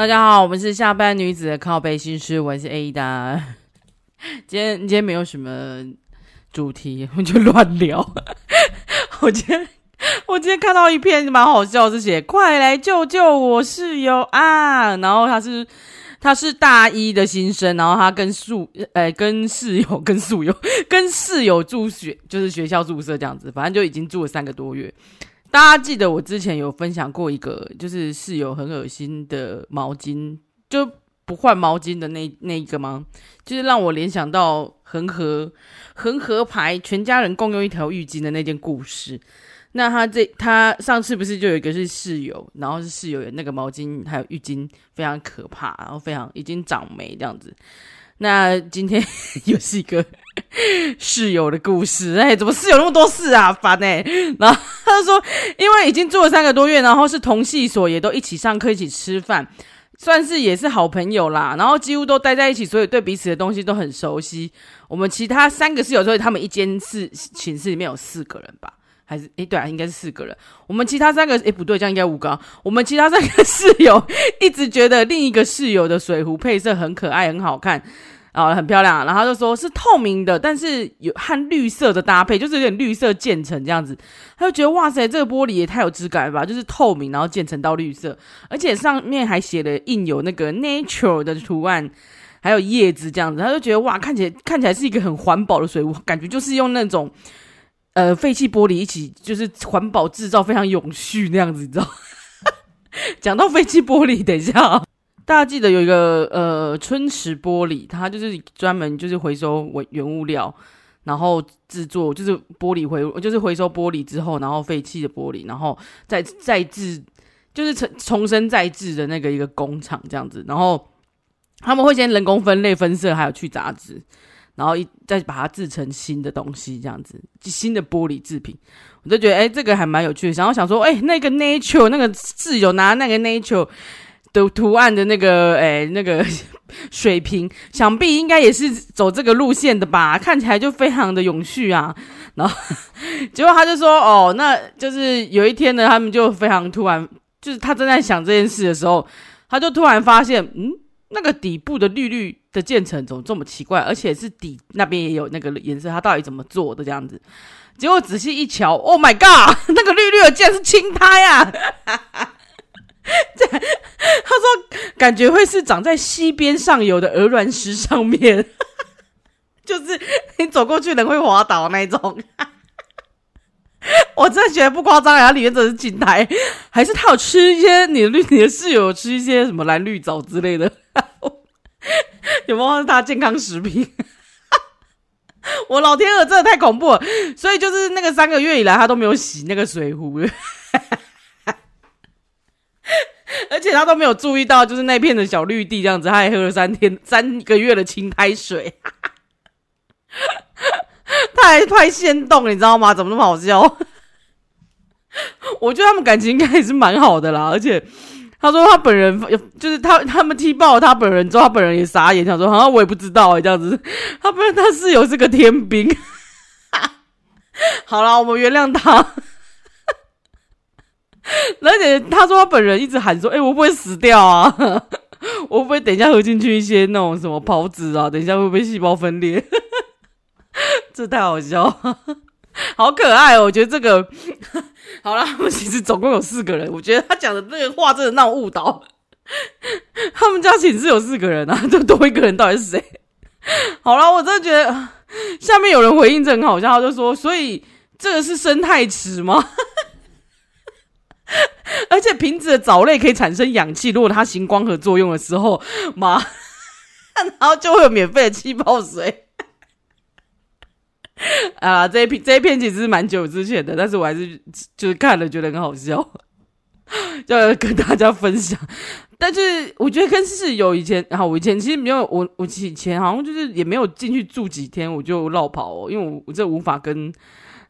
大家好，我们是下班女子的靠背心师，我是 Ada。今天今天没有什么主题，我就乱聊。我今天我今天看到一篇蛮好笑，是写“快来救救我室友啊”，然后他是他是大一的新生，然后他跟宿呃跟室友跟宿友跟室友住学就是学校宿舍这样子，反正就已经住了三个多月。大家记得我之前有分享过一个，就是室友很恶心的毛巾，就不换毛巾的那那一个吗？就是让我联想到恒河恒河牌全家人共用一条浴巾的那件故事。那他这他上次不是就有一个是室友，然后是室友的那个毛巾还有浴巾非常可怕，然后非常已经长霉这样子。那今天 又是一个室友的故事，哎，怎么室友那么多事啊？烦哎！然后他说，因为已经住了三个多月，然后是同系所，也都一起上课，一起吃饭，算是也是好朋友啦。然后几乎都待在一起，所以对彼此的东西都很熟悉。我们其他三个室友，所以他们一间室寝室里面有四个人吧？还是诶，对啊，应该是四个人。我们其他三个诶，不对，这样应该五个。我们其他三个室友一直觉得另一个室友的水壶配色很可爱，很好看。啊，很漂亮，然后他就说是透明的，但是有和绿色的搭配，就是有点绿色渐层这样子。他就觉得哇塞，这个玻璃也太有质感了吧，就是透明，然后渐层到绿色，而且上面还写了印有那个 nature 的图案，还有叶子这样子。他就觉得哇，看起来看起来是一个很环保的水壶，感觉就是用那种呃废弃玻璃一起，就是环保制造，非常永续那样子，你知道？讲到废弃玻璃，等一下。大家记得有一个呃春池玻璃，它就是专门就是回收原原物料，然后制作就是玻璃回就是回收玻璃之后，然后废弃的玻璃，然后再再制就是重重生再制的那个一个工厂这样子，然后他们会先人工分类分色，还有去杂质，然后一再把它制成新的东西这样子，新的玻璃制品，我就觉得哎、这个还蛮有趣的，然后想说哎、那个 nature 那个室友拿那个 nature。的图案的那个，哎、那个 水瓶，想必应该也是走这个路线的吧？看起来就非常的永续啊。然后 结果他就说：“哦，那就是有一天呢，他们就非常突然，就是他正在想这件事的时候，他就突然发现，嗯，那个底部的绿绿的建成怎么这么奇怪？而且是底那边也有那个颜色，他到底怎么做的这样子？结果仔细一瞧，Oh my god，那个绿绿的竟然是青苔啊！” 这他说感觉会是长在溪边上游的鹅卵石上面，就是你走过去人会滑倒那种。我真的觉得不夸张，然后里面真的是青苔，还是他有吃一些你的绿，你的室友有吃一些什么蓝绿藻之类的？有没有是他健康食品？我老天鹅，真的太恐怖了！所以就是那个三个月以来，他都没有洗那个水壶。而且他都没有注意到，就是那片的小绿地这样子，他还喝了三天三个月的青苔水，他还拍限动，你知道吗？怎么那么好笑？我觉得他们感情应该也是蛮好的啦。而且他说他本人就是他他们踢爆他本人之后，他本人也傻眼，想说好像我也不知道哎、欸，这样子。他不然他室友是个天兵。好啦，我们原谅他。而且他说他本人一直喊说：“哎、我不会死掉啊？我不会等一下喝进去一些那种什么孢子啊？等一下会不会细胞分裂？这太好笑，好可爱哦！我觉得这个 好啦，他们其实总共有四个人。我觉得他讲的这个话真的让我误导。他们家寝室有四个人啊，就多一个人到底是谁？好啦，我真的觉得下面有人回应这很好笑，他就说：所以这个是生态池吗？”而且瓶子的藻类可以产生氧气，如果它行光合作用的时候，嘛，然后就会有免费的气泡水。啊，这一篇这一篇其实是蛮久之前的，但是我还是就是看了觉得很好笑，要跟大家分享。但是我觉得跟室友以前，好，我以前其实没有，我我以前好像就是也没有进去住几天，我就落跑哦，因为我我这无法跟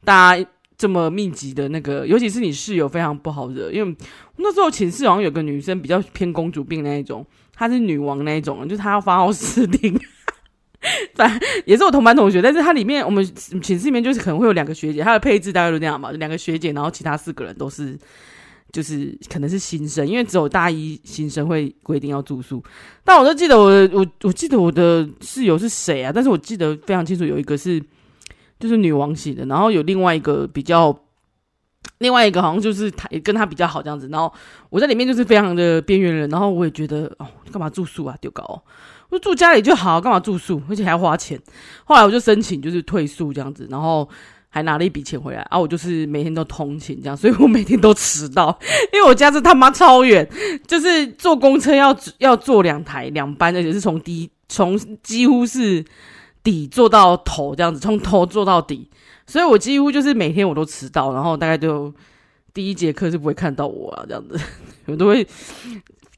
大家。这么密集的那个，尤其是你室友非常不好惹，因为那时候寝室好像有个女生比较偏公主病那一种，她是女王那一种，就她要发号施令。也是我同班同学，但是她里面我们寝室里面就是可能会有两个学姐，她的配置大概都这样嘛，两个学姐，然后其他四个人都是就是可能是新生，因为只有大一新生会规定要住宿。但我都记得我的我我记得我的室友是谁啊？但是我记得非常清楚，有一个是就是女王型的，然后有另外一个比较，另外一个好像就是他也跟他比较好这样子。然后我在里面就是非常的边缘人，然后我也觉得哦，干嘛住宿啊，丢高哦，我住家里就好，干嘛住宿，而且还要花钱。后来我就申请就是退宿这样子，然后。还拿了一笔钱回来啊！我就是每天都通勤这样，所以我每天都迟到，因为我家是他妈超远，就是坐公车要要坐两台两班，而且是从底从几乎是底坐到头这样子，从头坐到底，所以我几乎就是每天我都迟到，然后大概就第一节课是不会看到我啊这样子，我都会，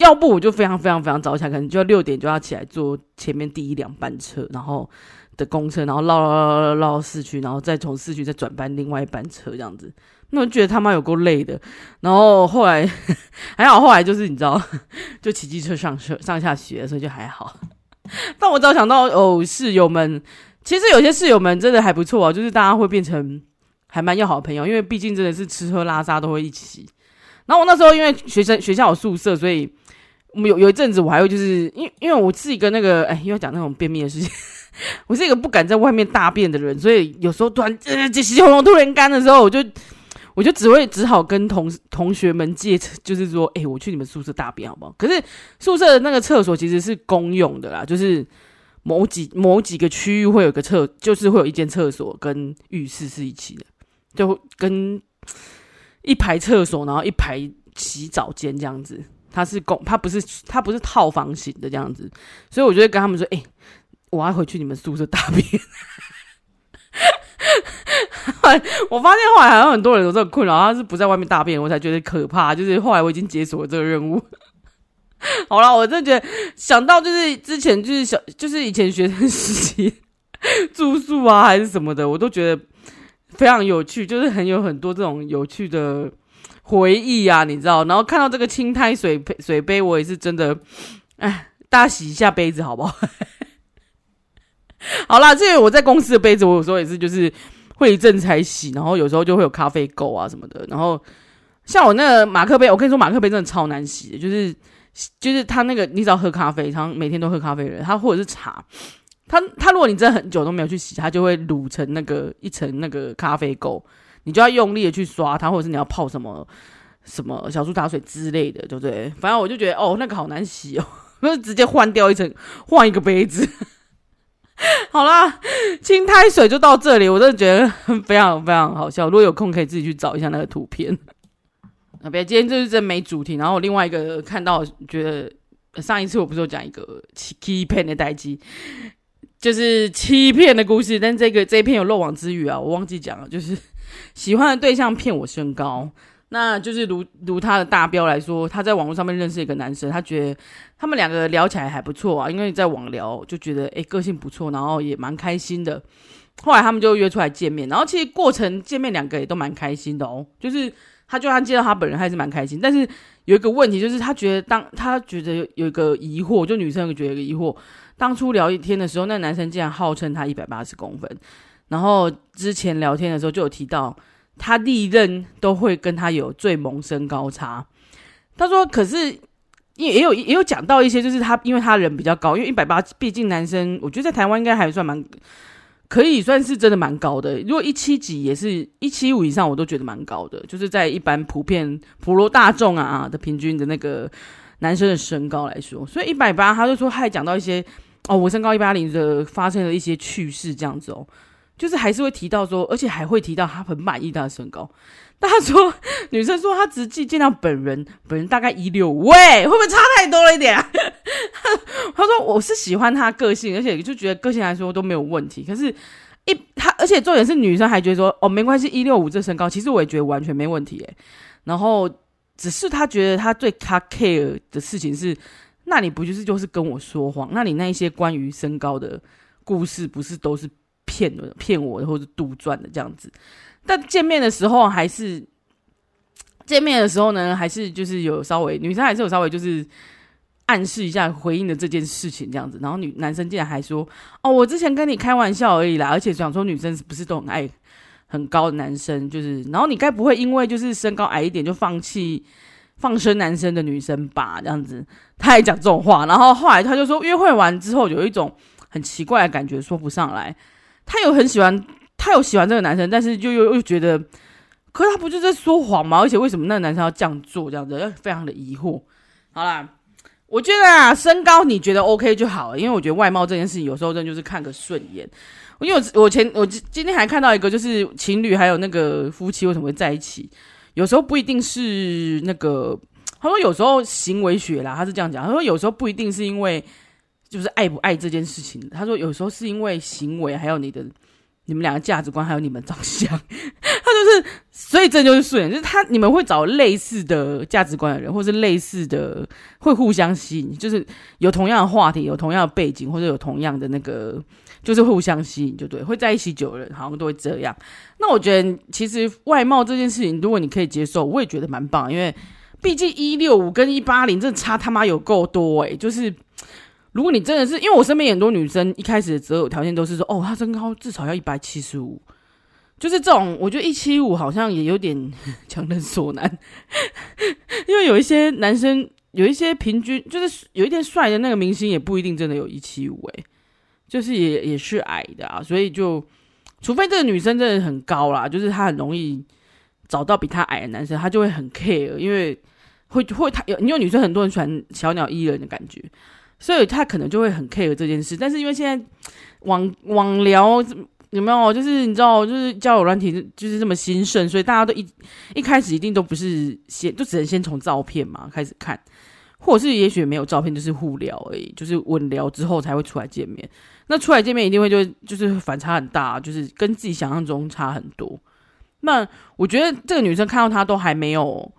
要不我就非常非常非常早起来，可能就要六点就要起来坐前面第一两班车，然后。的公车，然后绕绕绕绕到市区，然后再从市区再转班另外一班车，这样子，那我觉得他妈有够累的。然后后来还好，后来就是你知道，就骑机车上车上下学，所以就还好。但我只要想到哦，室友们，其实有些室友们真的还不错啊，就是大家会变成还蛮要好的朋友，因为毕竟真的是吃喝拉撒都会一起。然后我那时候因为学生学校有宿舍，所以我们有有一阵子我还会就是因为因为我自己跟那个哎，因为讲那种便秘的事情。我是一个不敢在外面大便的人，所以有时候突然呃，这洗喉咙突然干的时候，我就我就只会只好跟同同学们借，就是说，哎、我去你们宿舍大便好不好？可是宿舍的那个厕所其实是公用的啦，就是某几某几个区域会有个厕，就是会有一间厕所跟浴室是一起的，就跟一排厕所，然后一排洗澡间这样子。它是公，它不是它不是套房型的这样子，所以我就会跟他们说，哎、我要回去你们宿舍大便。我发现后来好像很多人有这个困扰，他是不在外面大便，我才觉得可怕。就是后来我已经解锁了这个任务。好了，我真的觉得想到就是之前就是小就是以前学生时期住宿啊还是什么的，我都觉得非常有趣，就是很有很多这种有趣的回忆啊，你知道？然后看到这个青苔水杯水杯，我也是真的，哎，大家洗一下杯子好不好？好啦，这个我在公司的杯子，我有时候也是，就是会一阵才洗，然后有时候就会有咖啡垢啊什么的。然后像我那个马克杯，我跟你说，马克杯真的超难洗的，就是就是他那个，你只要喝咖啡，他每天都喝咖啡的人，他或者是茶，它它如果你真的很久都没有去洗，它就会卤成那个一层那个咖啡垢，你就要用力的去刷它，或者是你要泡什么什么小苏打水之类的，对不对？反正我就觉得哦，那个好难洗哦，那直接换掉一层，换一个杯子。好啦，青苔水就到这里，我真的觉得非常非常好笑。如果有空，可以自己去找一下那个图片。啊别，今天就是真没主题。然后另外一个看到，觉得上一次我不是有讲一个 Key Pen 的待机，就是欺骗的故事。但这个这一篇有漏网之鱼啊，我忘记讲了，就是喜欢的对象骗我身高。那就是如如他的大标来说，他在网络上面认识一个男生，他觉得他们两个聊起来还不错啊，因为在网聊就觉得诶、个性不错，然后也蛮开心的。后来他们就约出来见面，然后其实过程见面两个也都蛮开心的哦。就是他就算见到他本人还是蛮开心，但是有一个问题就是他觉得当他觉得有一个疑惑，就女生觉得一个疑惑，当初聊一天的时候，那男生竟然号称他一百八十公分，然后之前聊天的时候就有提到。他历任都会跟他有最萌身高差。他说：“可是也也有也有讲到一些，就是他因为他人比较高，因为一百八，毕竟男生，我觉得在台湾应该还算蛮可以算是真的蛮高的。如果一七几也是一七五以上，我都觉得蛮高的。就是在一般普遍普罗大众啊的平均的那个男生的身高来说，所以一百八，他就说他还讲到一些哦，我身高一八零的发生了一些趣事这样子哦。”就是还是会提到说，而且还会提到他很满意他的身高。但他说女生说他实际见到本人，本人大概一六五，喂，会不会差太多了一点？他说我是喜欢他个性，而且就觉得个性来说都没有问题。可是，一他而且重点是女生还觉得说哦没关系，一六五这身高，其实我也觉得完全没问题诶。然后只是他觉得他对他 care 的事情是，那你不就是就是跟我说谎？那你那一些关于身高的故事不是都是？骗的骗我的，或者杜撰的这样子，但见面的时候还是 见面的时候呢，还是就是有稍微女生还是有稍微就是暗示一下回应的这件事情这样子，然后女男生竟然还说：“哦，我之前跟你开玩笑而已啦。”而且想说女生是不是都很爱很高的男生，就是，然后你该不会因为就是身高矮一点就放弃放生男生的女生吧？这样子，他也讲这种话，然后后来他就说，约会完之后有一种很奇怪的感觉，说不上来。他有很喜欢，他有喜欢这个男生，但是就又又觉得，可是他不就在说谎吗？而且为什么那个男生要这样做？这样子，非常的疑惑。好啦。我觉得啊，身高你觉得 OK 就好了，因为我觉得外貌这件事情有时候真就是看个顺眼。因为我我前我今天还看到一个，就是情侣还有那个夫妻为什么会在一起，有时候不一定是那个，他说有时候行为学啦，他是这样讲，他说有时候不一定是因为就是爱不爱这件事情，他说有时候是因为行为还有你的。你们两个价值观还有你们长相，他就是，所以这就是顺眼，就是他你们会找类似的价值观的人，或是类似的会互相吸引，就是有同样的话题，有同样的背景，或者有同样的那个，就是互相吸引，就对，会在一起久了，好像都会这样。那我觉得其实外貌这件事情，如果你可以接受，我也觉得蛮棒，因为毕竟一六五跟一八零，这差他妈有够多诶、就是。如果你真的是，因为我身边很多女生一开始的择偶条件都是说，哦，她身高至少要一百七十五，就是这种，我觉得一七五好像也有点强人所难，因为有一些男生，有一些平均，就是有一点帅的那个明星，也不一定真的有一七五，诶，就是也也是矮的啊，所以就，除非这个女生真的很高啦，就是她很容易找到比她矮的男生，她就会很 care，因为会会她有，因为女生很多人喜欢小鸟依人的感觉。所以她可能就会很 care 这件事，但是因为现在网网聊有没有，就是你知道，就是交友软体就是这么兴盛，所以大家都一一开始一定都不是先，就只能先从照片嘛开始看，或者是也许没有照片，就是互聊而已，就是稳聊之后才会出来见面。那出来见面一定会就就是反差很大，就是跟自己想象中差很多。那我觉得这个女生看到他都还没有。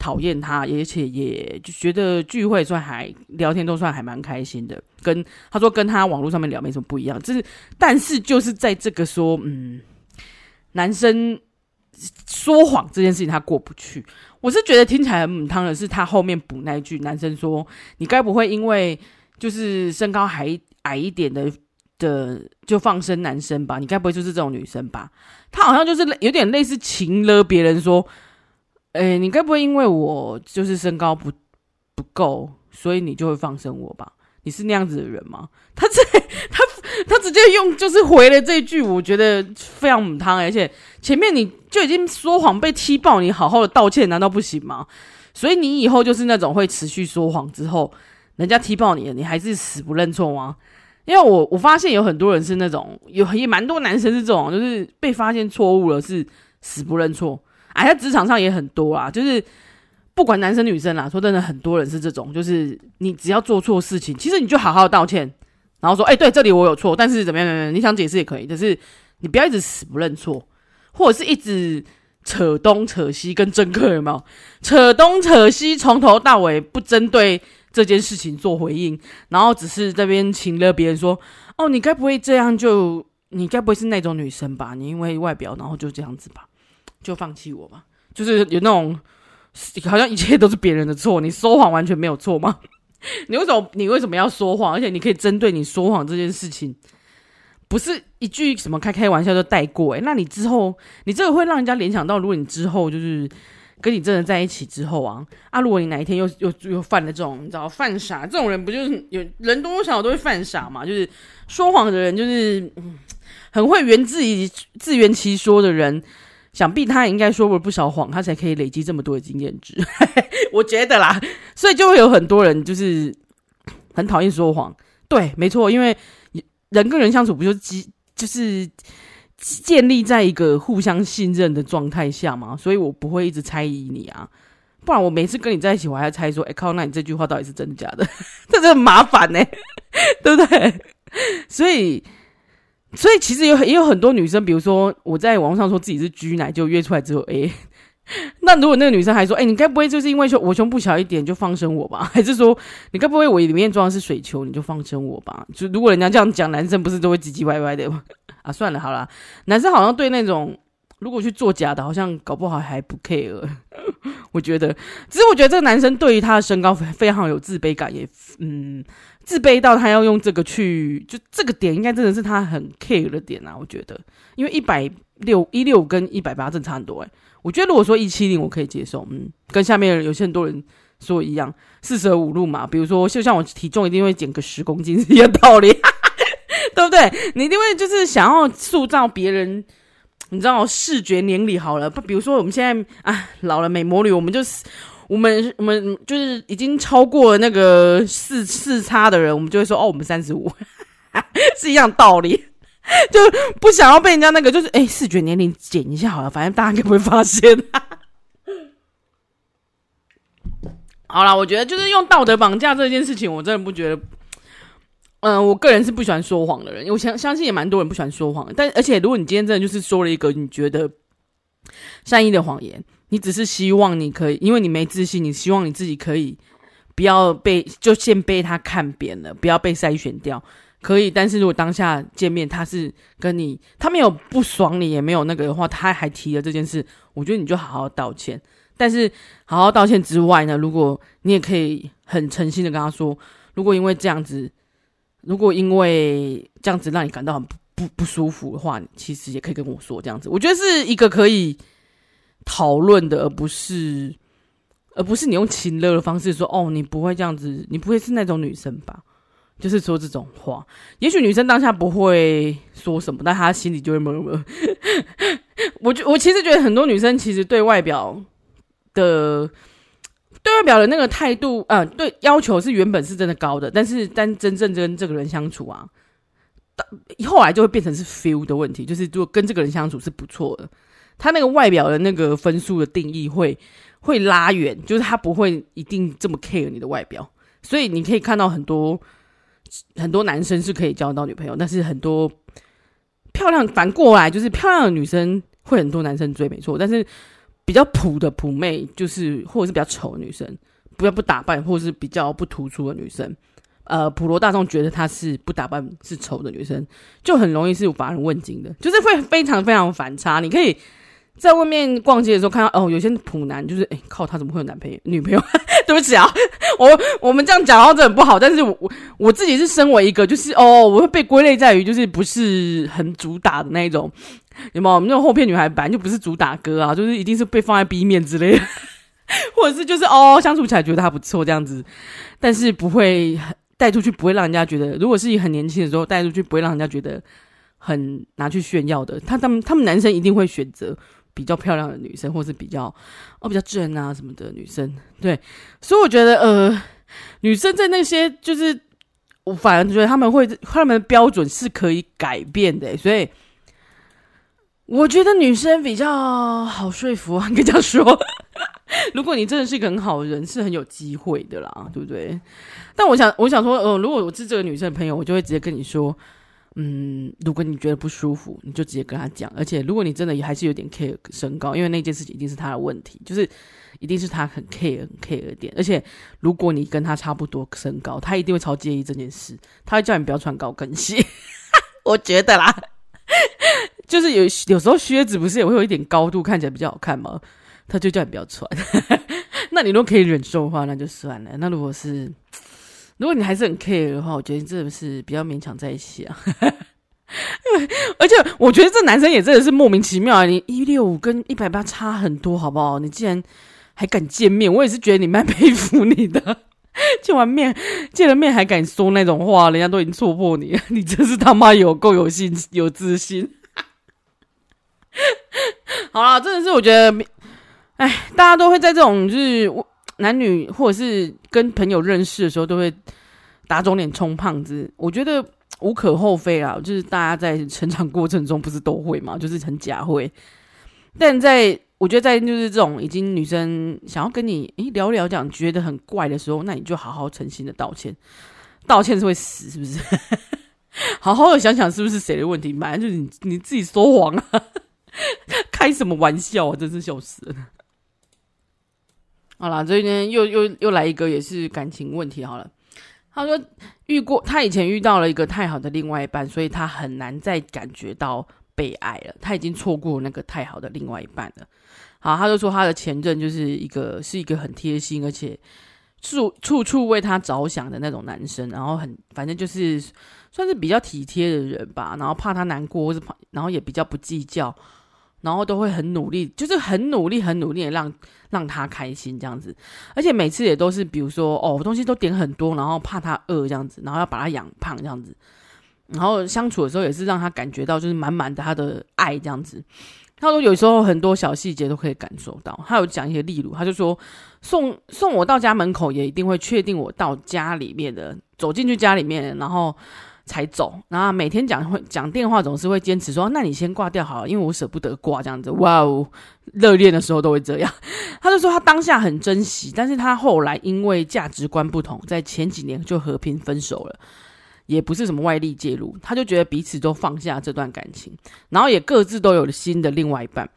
讨厌他，而且也就觉得聚会算还聊天都算还蛮开心的。跟他说跟他网络上面聊没什么不一样，就是但是就是在这个说嗯，男生说谎这件事情他过不去。我是觉得听起来很母汤的是他后面补那句，男生说你该不会因为就是身高还矮一点的的就放生男生吧？你该不会就是这种女生吧？她好像就是有点类似情勒别人说。哎、你该不会因为我就是身高不不够，所以你就会放生我吧？你是那样子的人吗？他这他他直接用就是回了这一句，我觉得非常母汤，而且前面你就已经说谎被踢爆，你好好的道歉难道不行吗？所以你以后就是那种会持续说谎之后，人家踢爆你了，你还是死不认错吗？因为我我发现有很多人是那种，有也蛮多男生是这种，就是被发现错误了是死不认错。哎，在职场上也很多啊，就是不管男生女生啦，说真的，很多人是这种，就是你只要做错事情，其实你就好好道歉，然后说，哎，对，这里我有错，但是怎么样怎么样，你想解释也可以，就是你不要一直死不认错，或者是一直扯东扯西，跟政客有没有？扯东扯西，从头到尾不针对这件事情做回应，然后只是这边请了别人说，哦，你该不会这样就，你该不会是那种女生吧？你因为外表，然后就这样子吧？就放弃我吧，就是有那种好像一切都是别人的错，你说谎完全没有错吗？你为什么你为什么要说谎？而且你可以针对你说谎这件事情，不是一句什么开开玩笑就带过诶、那你之后你这个会让人家联想到，如果你之后就是跟你真的在一起之后啊啊，如果你哪一天又又又犯了这种你知道犯傻这种人，不就是有人多多少少都会犯傻嘛？就是说谎的人，就是，很会圆自己自圆其说的人。想必他也应该说过不少谎，他才可以累积这么多的经验值。我觉得啦，所以就会有很多人就是很讨厌说谎。对，没错，因为人跟人相处不就基就是建立在一个互相信任的状态下嘛，所以我不会一直猜疑你啊，不然我每次跟你在一起，我还要猜说，哎靠，那你这句话到底是真的假的？这真的很麻烦呢、对不对？所以。所以其实有也有很多女生，比如说我在网上说自己是居奶，就约出来之后，哎，那如果那个女生还说，哎，你该不会就是因为说我胸部小一点就放生我吧？还是说你该不会我里面装的是水球你就放生我吧？就如果人家这样讲，男生不是都会唧唧歪歪的吗？啊，算了，好啦，男生好像对那种如果去做假的，好像搞不好还不 care。我觉得，只是我觉得这个男生对于他的身高非常有自卑感，也嗯，自卑到他要用这个去，就这个点应该真的是他很 care 的点啊。我觉得，因为一百六一六跟一百八正差很多哎。我觉得如果说一七零我可以接受，嗯，跟下面有些很多人说一样，四舍五入嘛。比如说，就像我体重一定会减个十公斤是一样道理，对不对？你一定会就是想要塑造别人。你知道视觉年龄好了，不，比如说我们现在啊老了美魔女，我们就是我们我们就是已经超过了那个四四叉的人，我们就会说哦，我们三十五，是一样道理，就不想要被人家那个就是哎视觉年龄减一下好了，反正大家应该不会发现。好啦，我觉得就是用道德绑架这件事情，我真的不觉得。嗯，我个人是不喜欢说谎的人，我相相信也蛮多人不喜欢说谎。但而且，如果你今天真的就是说了一个你觉得善意的谎言，你只是希望你可以，因为你没自信，你希望你自己可以不要被就先被他看扁了，不要被筛选掉，可以。但是如果当下见面，他是跟你他没有不爽你，也没有那个的话，他还提了这件事，我觉得你就好好道歉。但是好好道歉之外呢，如果你也可以很诚心的跟他说，如果因为这样子。如果因为这样子让你感到很不不舒服的话，其实也可以跟我说这样子。我觉得是一个可以讨论的，而不是而不是你用情勒的方式说哦，你不会这样子，你不会是那种女生吧？就是说这种话，也许女生当下不会说什么，但她心里就会默默。我觉我其实觉得很多女生其实对外表的。对外表的那个态度，嗯、呃，对要求是原本是真的高的，但是但真正跟这个人相处啊，后来就会变成是 feel 的问题，就是如果跟这个人相处是不错的，他那个外表的那个分数的定义会会拉远，就是他不会一定这么 care 你的外表，所以你可以看到很多很多男生是可以交到女朋友，但是很多漂亮反过来就是漂亮的女生会很多男生追，没错，但是。比较普的普妹，就是或者是比较丑的女生，不要不打扮，或者是比较不突出的女生，呃，普罗大众觉得她是不打扮是丑的女生，就很容易是乏人问津的，就是会非常非常反差。你可以在外面逛街的时候看到，哦，有些普男就是，哎、靠，他怎么会有男朋友女朋友？对不起啊，我我们这样讲话真的很不好，但是我我自己是身为一个，就是哦，我会被归类在于就是不是很主打的那一种。有没有？那种后片女孩本来就不是主打歌啊，就是一定是被放在 B 面之类的，或者是就是哦相处起来觉得他不错这样子，但是不会带出去，不会让人家觉得，如果是以很年轻的时候带出去，不会让人家觉得很拿去炫耀的。他他们他们男生一定会选择比较漂亮的女生，或是比较哦比较正啊什么的女生。对，所以我觉得呃，女生在那些就是我反而觉得他们会他们的标准是可以改变的，所以。我觉得女生比较好说服啊，你这样说。如果你真的是一个很好的人，是很有机会的啦，对不对？但我想，我想说，呃，如果我是这个女生的朋友，我就会直接跟你说，嗯，如果你觉得不舒服，你就直接跟他讲。而且，如果你真的还是有点 care 身高，因为那件事情一定是他的问题，就是一定是他很 care 很 care 的点。而且，如果你跟他差不多身高，他一定会超介意这件事，他会叫你不要穿高跟鞋。我觉得啦。就是有有时候靴子不是也会有一点高度，看起来比较好看吗？他就叫你不要穿。那你如果可以忍受的话，那就算了。那如果是如果你还是很 care 的话，我觉得真的是比较勉强在一起啊。而且我觉得这男生也真的是莫名其妙啊！你一六五跟一百八差很多，好不好？你竟然还敢见面，我也是觉得你蛮佩服你的。见完面见了面还敢说那种话，人家都已经戳破你，你真是他妈有够有信有自信。好啦，真的是我觉得，哎，大家都会在这种就是男女或者是跟朋友认识的时候，都会打肿脸充胖子。我觉得无可厚非啊，就是大家在成长过程中不是都会嘛，就是很假会。但在我觉得，在就是这种已经女生想要跟你诶聊聊讲觉得很怪的时候，那你就好好诚心的道歉。道歉是会死，是不是？好好的想想，是不是谁的问题？反正就是你你自己说谎啊。开什么玩笑啊！真是笑死了。好了，这边又又又来一个，也是感情问题。好了，他说遇过他以前遇到了一个太好的另外一半，所以他很难再感觉到被爱了，他已经错过那个太好的另外一半了。好，他就说他的前任就是一个是一个很贴心，而且处处处为他着想的那种男生，然后很反正就是算是比较体贴的人吧，然后怕他难过，或是怕，然后也比较不计较。然后都会很努力，就是很努力、很努力的让让他开心这样子，而且每次也都是，比如说哦，东西都点很多，然后怕他饿这样子，然后要把他养胖这样子，然后相处的时候也是让他感觉到就是满满的他的爱这样子。他说有时候很多小细节都可以感受到，他有讲一些例如，他就说送送我到家门口也一定会确定我到家里面的，走进去家里面，然后。才走，然后每天讲会讲电话，总是会坚持说：“那你先挂掉好了，因为我舍不得挂这样子。”哇哦，热恋的时候都会这样。他就说他当下很珍惜，但是他后来因为价值观不同，在前几年就和平分手了，也不是什么外力介入，他就觉得彼此都放下这段感情，然后也各自都有了新的另外一半。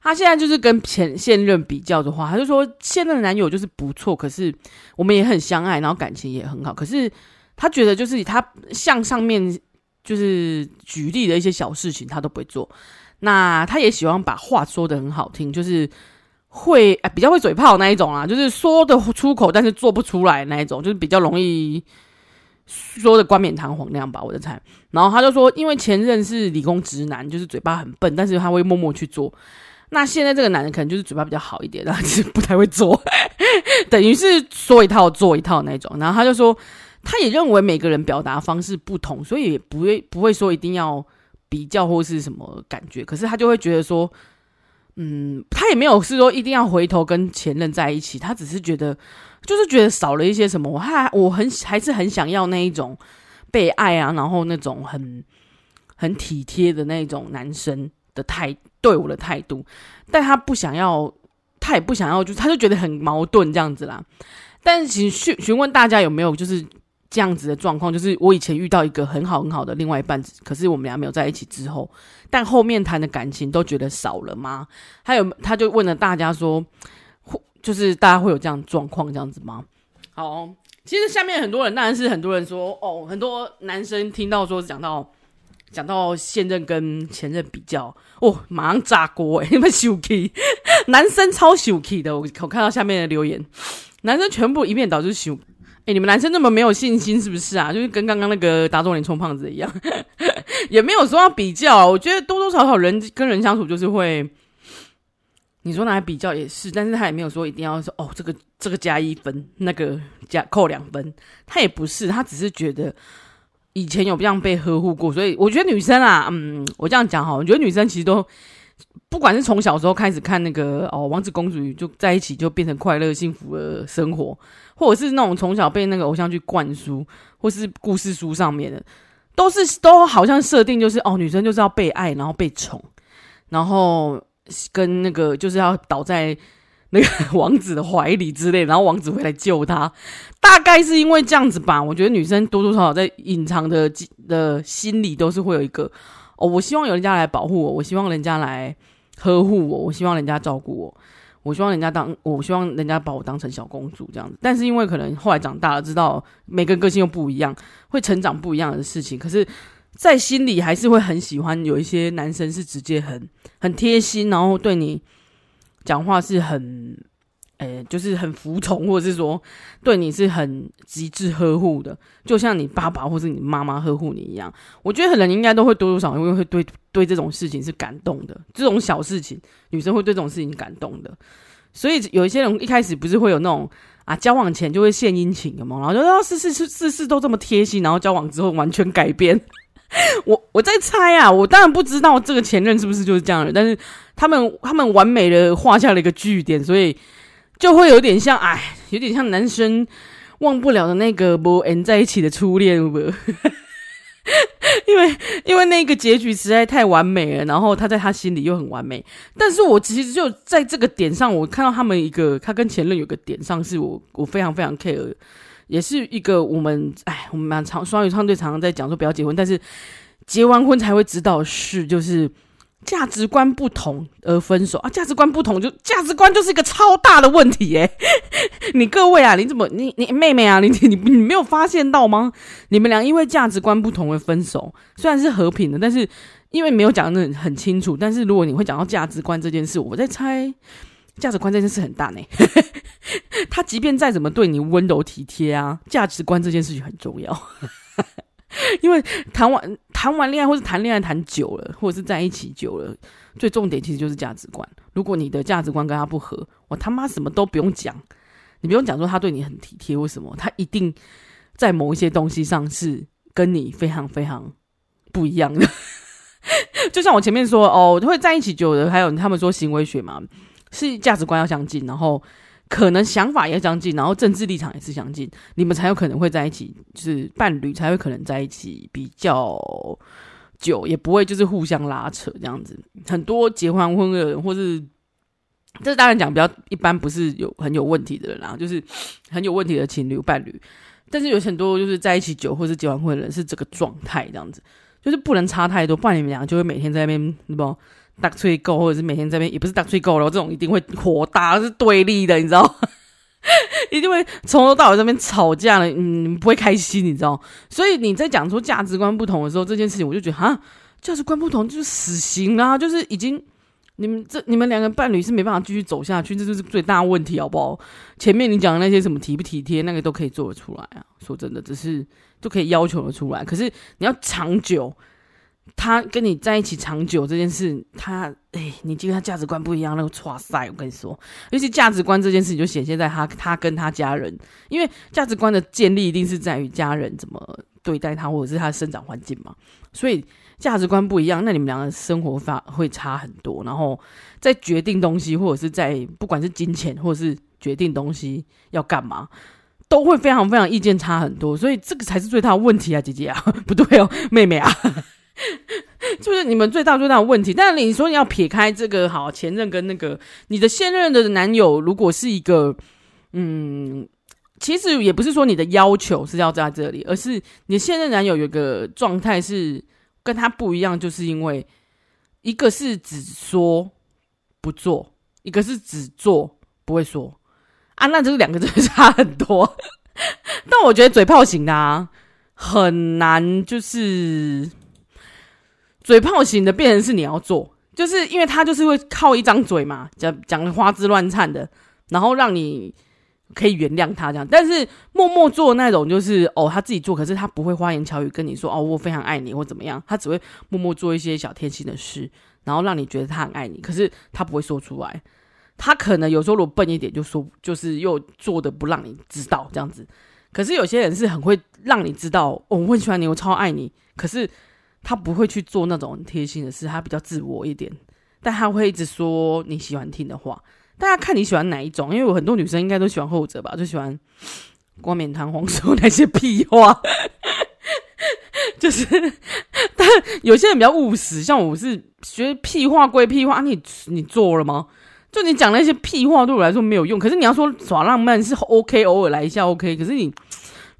他现在就是跟前现任比较的话，他就说现任男友就是不错，可是我们也很相爱，然后感情也很好，可是。他觉得就是他像上面就是举例的一些小事情，他都不会做。那他也喜欢把话说得很好听，就是会比较会嘴炮那一种啊，就是说得出口，但是做不出来那一种，就是比较容易说的冠冕堂皇那样吧，我的猜。然后他就说，因为前任是理工直男，就是嘴巴很笨，但是他会默默去做。那现在这个男人可能就是嘴巴比较好一点，然后就是不太会做，等于是说一套做一套那种。然后他就说。他也认为每个人表达方式不同，所以也不会不会说一定要比较或是什么感觉。可是他就会觉得说，嗯，他也没有是说一定要回头跟前任在一起，他只是觉得就是觉得少了一些什么。我还我很还是很想要那一种被爱啊，然后那种很很体贴的那种男生的态对我的态度，但他不想要，他也不想要，就他就觉得很矛盾这样子啦。但是请询询问大家有没有就是。这样子的状况，就是我以前遇到一个很好很好的另外一半，可是我们俩没有在一起之后，但后面谈的感情都觉得少了吗？还有，他就问了大家说，就是大家会有这样状况这样子吗？好，其实下面很多人，当然是很多人说，哦，很多男生听到说讲到讲到现任跟前任比较，哦，马上炸锅诶，你们生气，男生超生气的，我我看到下面的留言，男生全部一面倒就是生。哎、你们男生那么没有信心是不是啊？就是跟刚刚那个打肿脸充胖子一样，也没有说要比较。我觉得多多少少人跟人相处就是会，你说拿来比较也是，但是他也没有说一定要说哦，这个这个加一分，那个加扣两分，他也不是，他只是觉得以前有这样被呵护过，所以我觉得女生啊，嗯，我这样讲哈，我觉得女生其实都。不管是从小时候开始看那个哦，王子公主就在一起就变成快乐幸福的生活，或者是那种从小被那个偶像剧灌输，或是故事书上面的，都是都好像设定就是哦，女生就是要被爱，然后被宠，然后跟那个就是要倒在那个 王子的怀里之类，然后王子会来救她。大概是因为这样子吧。我觉得女生多多少少在隐藏的的心里都是会有一个哦，我希望有人家来保护我，我希望人家来。呵护我，我希望人家照顾我，我希望人家当，我希望人家把我当成小公主这样子。但是因为可能后来长大了，知道每个人个性又不一样，会成长不一样的事情。可是，在心里还是会很喜欢有一些男生是直接很很贴心，然后对你讲话是很。诶、就是很服从，或者是说对你是很极致呵护的，就像你爸爸或是你妈妈呵护你一样。我觉得可能应该都会多多少少因为会对对这种事情是感动的，这种小事情女生会对这种事情感动的。所以有一些人一开始不是会有那种啊，交往前就会献殷勤的嘛，然后就事事事事事都这么贴心，然后交往之后完全改变。我我在猜啊，我当然不知道这个前任是不是就是这样的，但是他们他们完美的画下了一个句点，所以。就会有点像，哎，有点像男生忘不了的那个不 n 在一起的初恋不？因为因为那个结局实在太完美了，然后他在他心里又很完美。但是我其实就在这个点上，我看到他们一个，他跟前任有个点上，是我我非常非常 care，也是一个我们哎，我们蛮常双语唱队常常在讲说不要结婚，但是结完婚才会知道是就是价值观不同而分手啊，价值观不同就价值观就是一个超大的问题诶，你各位啊，你怎么你你妹妹啊，你你你没有发现到吗？你们俩因为价值观不同而分手，虽然是和平的，但是因为没有讲得很清楚。但是如果你会讲到价值观这件事，我在猜价值观这件事很大呢。他即便再怎么对你温柔体贴啊，价值观这件事情很重要。因为谈完谈完恋爱，或是谈恋爱谈久了，或者是在一起久了，最重点其实就是价值观。如果你的价值观跟他不合，我他妈什么都不用讲，你不用讲说他对你很体贴，为什么？他一定在某一些东西上是跟你非常非常不一样的。就像我前面说哦，会在一起久了，还有他们说行为学嘛，是价值观要相近，然后。可能想法也相近，然后政治立场也是相近，你们才有可能会在一起，就是伴侣才会可能在一起比较久，也不会就是互相拉扯这样子。很多结完婚的人，或是这当然讲比较一般，不是有很有问题的人啦，就是很有问题的情侣伴侣。但是有很多就是在一起久或是结完婚的人是这个状态这样子，就是不能差太多，不然你们俩就会每天在那边，对不？大吹够，或者是每天这边也不是大吹够了，这种一定会火大，是对立的，你知道？一定会从头到尾这边吵架了，嗯，不会开心，你知道？所以你在讲出价值观不同的时候，这件事情我就觉得，哈，价值观不同就是死刑啊，就是已经你们这你们两个伴侣是没办法继续走下去，这就是最大问题，好不好？前面你讲的那些什么体不体贴，那个都可以做得出来啊，说真的，只是都可以要求得出来，可是你要长久。他跟你在一起长久这件事，他哎，你跟他价值观不一样，那个哇塞，我跟你说，尤其价值观这件事情就显现在他他跟他家人，因为价值观的建立一定是在于家人怎么对待他，或者是他的生长环境嘛，所以价值观不一样，那你们两个生活法会差很多，然后在决定东西，或者是在不管是金钱，或者是决定东西要干嘛，都会非常非常意见差很多，所以这个才是最大的问题啊，姐姐啊，不对哦，妹妹啊。就是你们最大最大的问题，但你说你要撇开这个好前任跟那个你的现任的男友，如果是一个嗯，其实也不是说你的要求是要在这里，而是你的现任男友有个状态是跟他不一样，就是因为一个是只说不做，一个是只做不会说啊，那这两个真的差很多。但我觉得嘴炮型的啊，很难就是。嘴炮型的变成是你要做，就是因为他就是会靠一张嘴嘛，讲讲的花枝乱颤的，然后让你可以原谅他这样。但是默默做那种，就是哦他自己做，可是他不会花言巧语跟你说哦我非常爱你或怎么样，他只会默默做一些小贴心的事，然后让你觉得他很爱你，可是他不会说出来。他可能有时候如果笨一点，就说就是又做的不让你知道这样子。可是有些人是很会让你知道，哦，我很喜欢你，我超爱你，可是。他不会去做那种贴心的事，他比较自我一点，但他会一直说你喜欢听的话。大家看你喜欢哪一种？因为有很多女生应该都喜欢后者吧，就喜欢 冠冕堂皇说那些屁话。就是，但有些人比较务实，像我是觉得屁话归屁话，你你做了吗？就你讲那些屁话对我来说没有用，可是你要说耍浪漫是 OK，偶尔来一下 OK，可是你。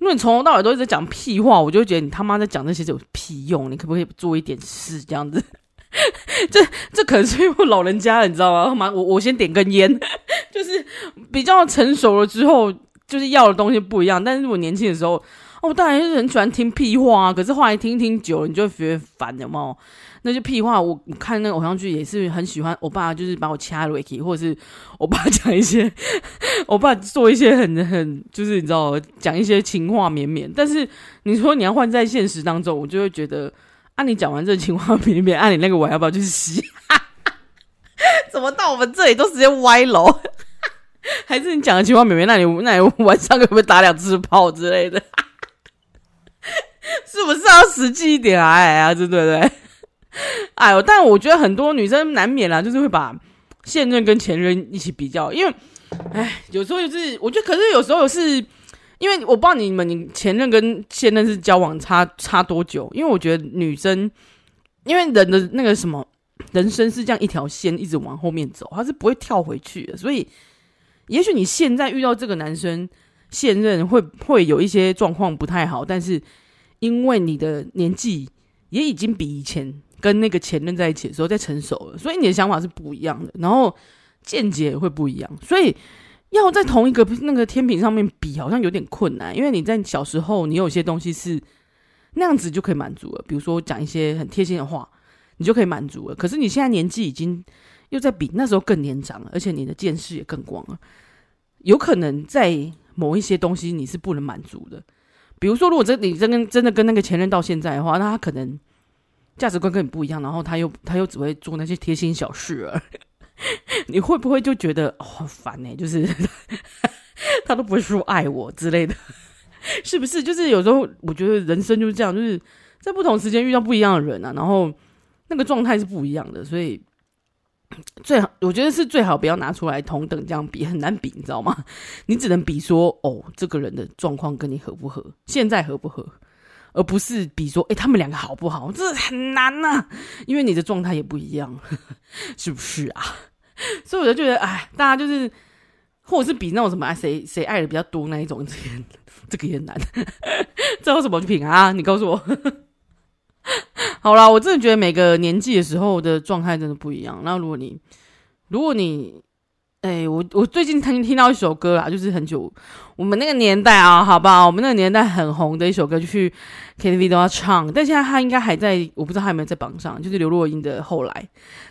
因为你从头到尾都一直讲屁话，我就会觉得你他妈在讲那些有屁用。你可不可以做一点事这样子？这这可能是因为老人家，你知道吗？妈，我我先点根烟，就是比较成熟了之后，就是要的东西不一样。但是我年轻的时候，哦，我当然是很喜欢听屁话啊。可是后来听听久了，你就觉得烦，有没有？那些屁话，我看那个偶像剧也是很喜欢。我爸就是把我掐了或者是我爸讲一些，我爸做一些很很，就是你知道，讲一些情话绵绵。但是你说你要换在现实当中，我就会觉得，啊，你讲完这情话绵绵，啊，你那个我要不要去洗？怎么到我们这里都直接歪楼？还是你讲的情话绵绵，那你那你晚上可不可以打两次炮之类的？是不是要实际一点哎啊？对不对？哎呦，但我觉得很多女生难免啦，就是会把现任跟前任一起比较，因为，哎，有时候就是我觉得，可是有时候是因为我不知道你们，你前任跟现任是交往差差多久？因为我觉得女生，因为人的那个什么人生是这样一条线一直往后面走，他是不会跳回去的，所以，也许你现在遇到这个男生现任会会有一些状况不太好，但是因为你的年纪也已经比以前。跟那个前任在一起的时候再成熟了，所以你的想法是不一样的，然后见解也会不一样，所以要在同一个那个天平上面比，好像有点困难，因为你在小时候，你有些东西是那样子就可以满足了，比如说讲一些很贴心的话，你就可以满足了。可是你现在年纪已经又在比那时候更年长了，而且你的见识也更广了，有可能在某一些东西你是不能满足的。比如说，如果真你真跟真的跟那个前任到现在的话，那他可能价值观跟你不一样，然后他又他又只会做那些贴心小事儿，你会不会就觉得哦好烦呢？就是 他都不会说爱我之类的，是不是？就是有时候我觉得人生就是这样，就是在不同时间遇到不一样的人啊，然后那个状态是不一样的，所以。最好，我觉得是最好不要拿出来同等这样比，很难比，你知道吗？你只能比说，哦，这个人的状况跟你合不合，现在合不合，而不是比说，哎，他们两个好不好？这很难呐、因为你的状态也不一样，是不是啊？所以我就觉得，哎，大家就是，或者是比那种什么，谁谁爱的比较多那一种，这 个这个也难，这有什么去品啊？你告诉我。好啦，我真的觉得每个年纪的时候的状态真的不一样。那如果你，如果你，哎、我我最近曾经听到一首歌啦，就是很久我们那个年代啊，好不好？我们那个年代很红的一首歌，就去 KTV 都要唱。但现在他应该还在，我不知道他有没有在榜上。就是刘若英的《后来》，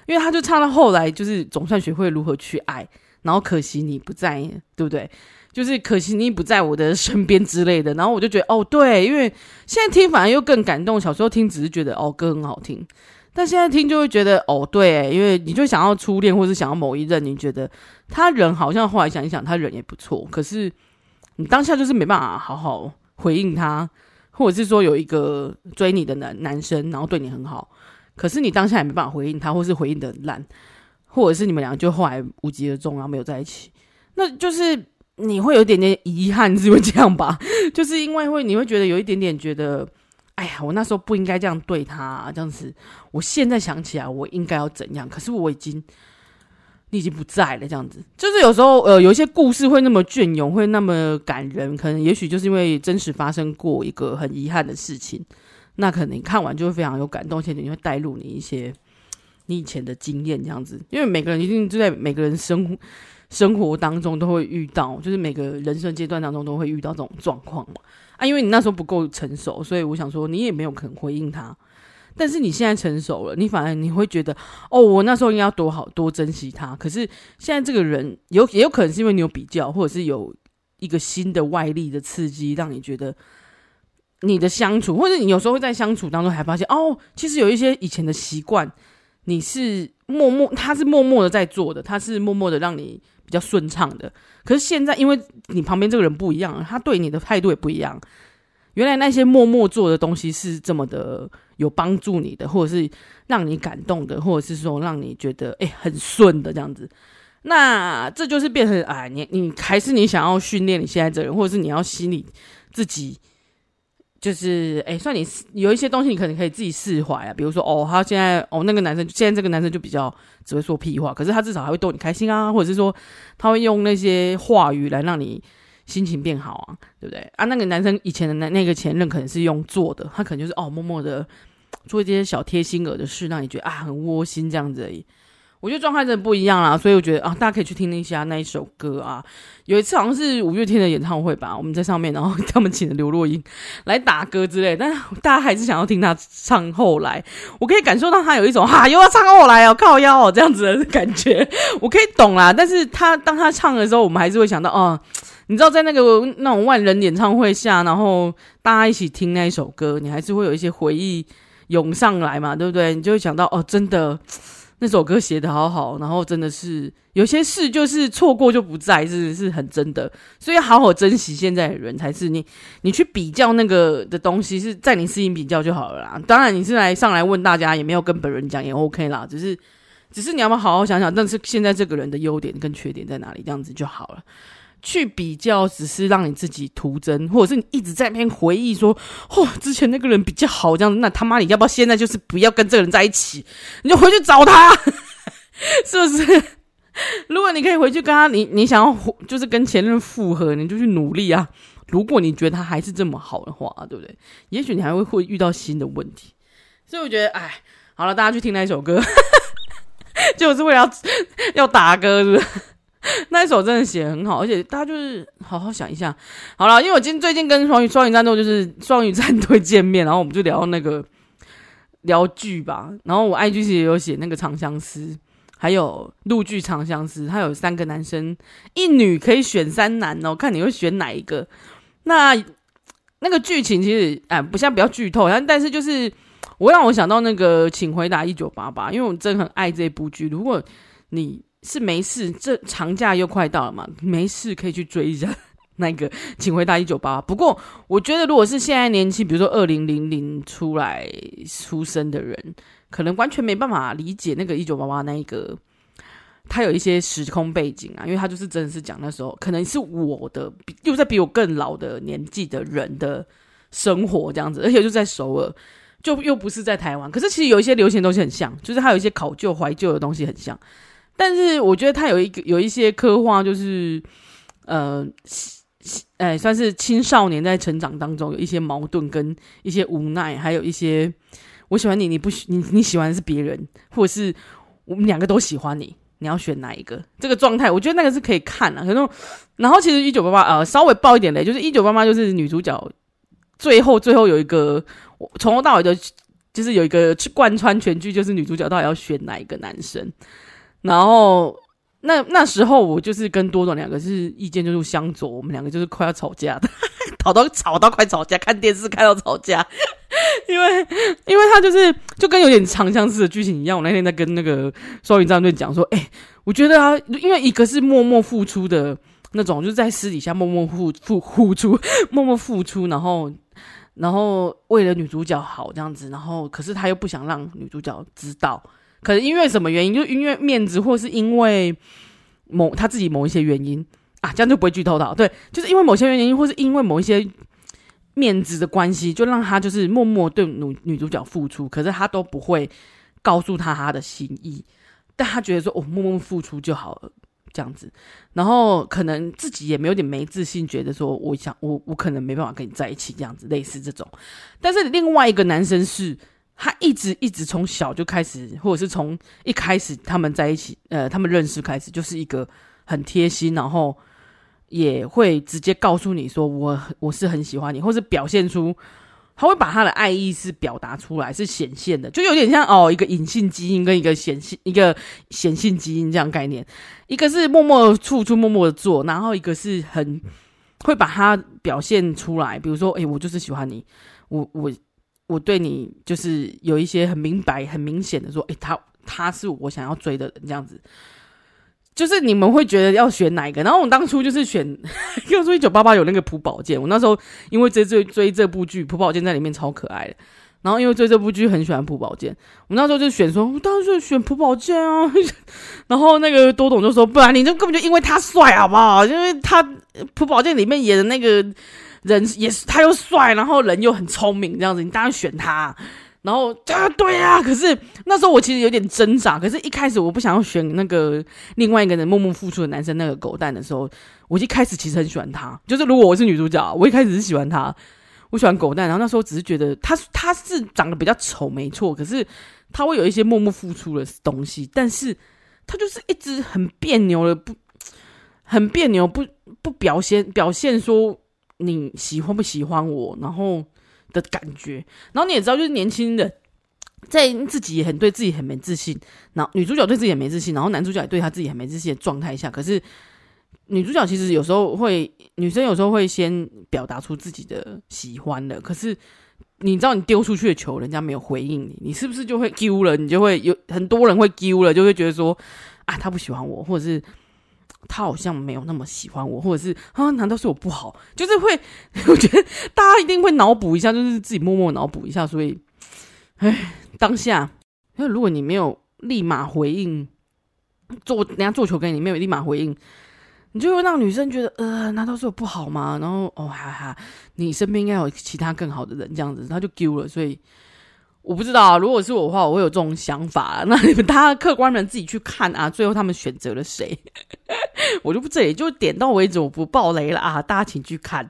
因为他就唱到后来，就是总算学会如何去爱，然后可惜你不在，对不对？就是可惜你不在我的身边之类的，然后我就觉得哦，对，因为现在听反而又更感动。小时候听只是觉得哦，歌很好听，但现在听就会觉得哦，对，因为你就想要初恋，或是想要某一任，你觉得他人好像后来想一想，他人也不错，可是你当下就是没办法好好回应他，或者是说有一个追你的男男生，然后对你很好，可是你当下也没办法回应他，或是回应的烂，或者是你们两个就后来无疾而终，然后没有在一起，那就是。你会有一点点遗憾，是因为这样吧？就是因为会，你会觉得有一点点觉得，哎呀，我那时候不应该这样对他，这样子。我现在想起来，我应该要怎样？可是我已经，你已经不在了，这样子。就是有时候，呃，有一些故事会那么隽永，会那么感人，可能也许就是因为真实发生过一个很遗憾的事情。那可能看完就会非常有感动，而且你会带入你一些你以前的经验，这样子。因为每个人一定就在每个人生活。生活当中都会遇到，就是每个人生阶段当中都会遇到这种状况嘛。啊，因为你那时候不够成熟，所以我想说你也没有可能回应他。但是你现在成熟了，你反而你会觉得，哦，我那时候应该要多好多珍惜他。可是现在这个人有也有可能是因为你有比较，或者是有一个新的外力的刺激，让你觉得你的相处，或者你有时候会在相处当中还发现，哦，其实有一些以前的习惯，你是默默，他是默默的在做的，他是默默的让你。比较顺畅的，可是现在因为你旁边这个人不一样，他对你的态度也不一样。原来那些默默做的东西是这么的有帮助你的，或者是让你感动的，或者是说让你觉得哎很顺的这样子。那这就是变成啊，你你还是你想要训练你现在这人，或者是你要心里自己。就是，哎、算你有一些东西，你可能可以自己释怀啊。比如说，哦，他现在，哦，那个男生，现在这个男生就比较只会说屁话，可是他至少还会逗你开心啊，或者是说，他会用那些话语来让你心情变好啊，对不对？啊，那个男生以前的那那个前任可能是用做的，他可能就是哦，默默的做一些小贴心儿的事，让你觉得啊很窝心这样子而已。我觉得状态真的不一样啦，所以我觉得啊，大家可以去听一下那一首歌啊。有一次好像是五月天的演唱会吧，我们在上面，然后他们请了刘若英来打歌之类，但是大家还是想要听他唱后来。我可以感受到他有一种哈又要唱后来哦，靠腰哦这样子的感觉，我可以懂啦。但是他当他唱的时候，我们还是会想到哦，你知道在那个那种万人演唱会下，然后大家一起听那一首歌，你还是会有一些回忆涌上来嘛，对不对？你就会想到哦，真的。那首歌写的好好，然后真的是有些事就是错过就不再，是是很真的，所以好好珍惜现在的人才是你。你去比较那个的东西，是在你适应比较就好了啦。当然你是来上来问大家，也没有跟本人讲，也 OK 啦。只是只是你要不要好好想想，但是现在这个人的优点跟缺点在哪里，这样子就好了。去比较只是让你自己徒增，或者是你一直在那边回忆说，哦，之前那个人比较好，这样，那他妈你要不要现在就是不要跟这个人在一起，你就回去找他，是不是？如果你可以回去跟他，你你想要就是跟前任复合，你就去努力啊。如果你觉得他还是这么好的话，对不对？也许你还会会遇到新的问题。所以我觉得，哎，好了，大家去听那一首歌，就是为了要要打歌，那一首真的写得很好，而且大家就是好好想一下。好了，因为我今最近跟双鱼双鱼战队就是双鱼战队见面，然后我们就聊那个 聊剧吧。然后我 IG 其实也有写那个《长相思》，还有陆剧《长相思》，它有三个男生一女可以选三男哦，看你会选哪一个。那那个剧情其实哎，不像比较剧透，但是就是我让我想到那个《请回答一九八八》，因为我真的很爱这部剧。如果你是没事，这长假又快到了嘛，没事可以去追一下 那个，请回答一九八八。不过我觉得，如果是现在年轻，比如说二零零零出来出生的人，可能完全没办法理解那个一九八八那一个，他有一些时空背景啊，因为他就是真的是讲那时候可能是我的，又在比我更老的年纪的人的生活这样子，而且就在首尔，就又不是在台湾。可是其实有一些流行的东西很像，就是他有一些考究怀旧的东西很像。但是我觉得他有一个有一些刻画，就是呃，哎、算是青少年在成长当中有一些矛盾跟一些无奈，还有一些我喜欢你，你不喜你你喜欢的是别人，或者是我们两个都喜欢你，你要选哪一个？这个状态，我觉得那个是可以看啊。可能然后其实一九八八呃，稍微爆一点雷，就是一九八八就是女主角最后最后有一个从头到尾的，就是有一个贯穿全剧，就是女主角到底要选哪一个男生。然后那那时候我就是跟多多两个是意见就是相左，我们两个就是快要吵架的，吵到吵到快吵架，看电视看到吵架，因为因为他就是就跟有点长相似的剧情一样。我那天在跟那个双鱼战队讲说，哎、我觉得啊，因为一个是默默付出的那种，就是在私底下默默付付付出，默默付出，然后然后为了女主角好这样子，然后可是他又不想让女主角知道。可是因为什么原因？就因为面子，或是因为某他自己某一些原因啊，这样就不会剧透到。对，就是因为某些原因，或是因为某一些面子的关系，就让他就是默默对女女主角付出，可是他都不会告诉他他的心意，但他觉得说哦，默默付出就好了，这样子。然后可能自己也没有点没自信，觉得说我想我我可能没办法跟你在一起，这样子类似这种。但是另外一个男生是。他一直一直从小就开始，或者是从一开始他们在一起，呃，他们认识开始，就是一个很贴心，然后也会直接告诉你说我我是很喜欢你，或是表现出他会把他的爱意是表达出来，是显现的，就有点像哦一个隐性基因跟一个显性一个显性基因这样概念，一个是默默处处默默的做，然后一个是很会把它表现出来，比如说，哎，我就是喜欢你，我我。我对你就是有一些很明白、很明显的说，诶，他他是我想要追的人，这样子，就是你们会觉得要选哪一个？然后我当初就是选，因为说一九八八有那个朴宝剑，我那时候因为追追追这部剧，朴宝剑在里面超可爱的，然后因为追这部剧很喜欢朴宝剑，我那时候就选说，我当时就选朴宝剑啊，然后那个多董就说，不然你就根本就因为他帅好不好？因为他朴宝剑里面演的那个。人也是，他又帅，然后人又很聪明，这样子，你当然选他。然后啊，对啊，可是那时候我其实有点挣扎。可是，一开始我不想要选那个另外一个人默默付出的男生，那个狗蛋的时候，我一开始其实很喜欢他。就是如果我是女主角，我一开始是喜欢他，我喜欢狗蛋。然后那时候只是觉得他他是长得比较丑，没错。可是他会有一些默默付出的东西，但是他就是一直很别扭的，不很别扭，不不表现表现说。你喜欢不喜欢我？然后的感觉，然后你也知道，就是年轻人在自己也很对自己很没自信，然后女主角对自己也没自信，然后男主角也对他自己很没自信的状态下，可是女主角其实有时候会，女生有时候会先表达出自己的喜欢的，可是你知道，你丢出去的球，人家没有回应你，你是不是就会丢了？你就会有很多人会丢了，就会觉得说啊，他不喜欢我，或者是。他好像没有那么喜欢我，或者是啊？难道是我不好？就是会，我觉得大家一定会脑补一下，就是自己默默脑补一下。所以，哎，当下，因为如果你没有立马回应，做人家做球给你，没有立马回应，你就会让女生觉得，呃，难道是我不好吗？然后，哦，哈哈，你身边应该有其他更好的人，这样子，他就丢了，所以。我不知道啊，如果是我的话，我会有这种想法。那你们大家客观的自己去看啊，最后他们选择了谁？我就不这里就点到为止，我不爆雷了啊，大家请去看。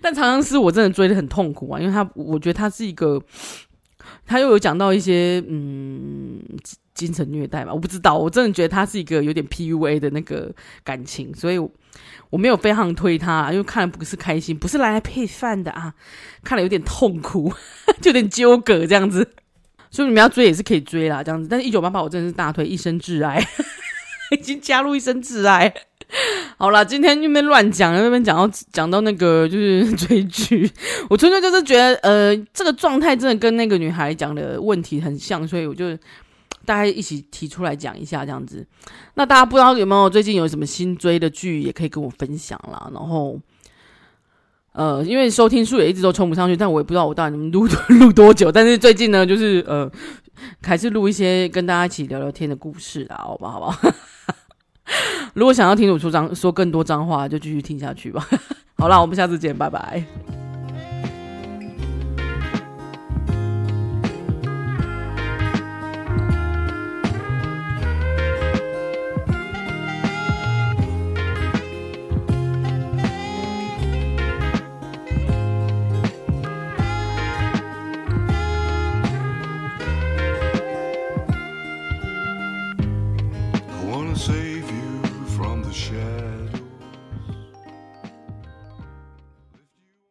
但长相思我真的追得很痛苦啊，因为他我觉得他是一个他又有讲到一些嗯精神虐待嘛，我不知道，我真的觉得他是一个有点 PUA 的那个感情，所以我没有非常推他，因为看了不是开心，不是来来配饭的啊，看了有点痛苦，就有点纠葛这样子，所以你们要追也是可以追啦，这样子，但是一九八八我真的是大推，一生挚爱，已经加入一生挚爱。好啦，今天那边乱讲，那边讲到讲到那个就是追剧，我纯粹就是觉得，呃，这个状态真的跟那个女孩讲的问题很像，所以我就大家一起提出来讲一下这样子。那大家不知道有没有最近有什么新追的剧，也可以跟我分享啦。然后，呃，因为收听数也一直都冲不上去，但我也不知道我到底能录录多久。但是最近呢，就是呃，还是录一些跟大家一起聊聊天的故事啦，好吧好？好不好？如果想要听我说脏说更多脏话，就继续听下去吧。好啦，我们下次见，拜拜。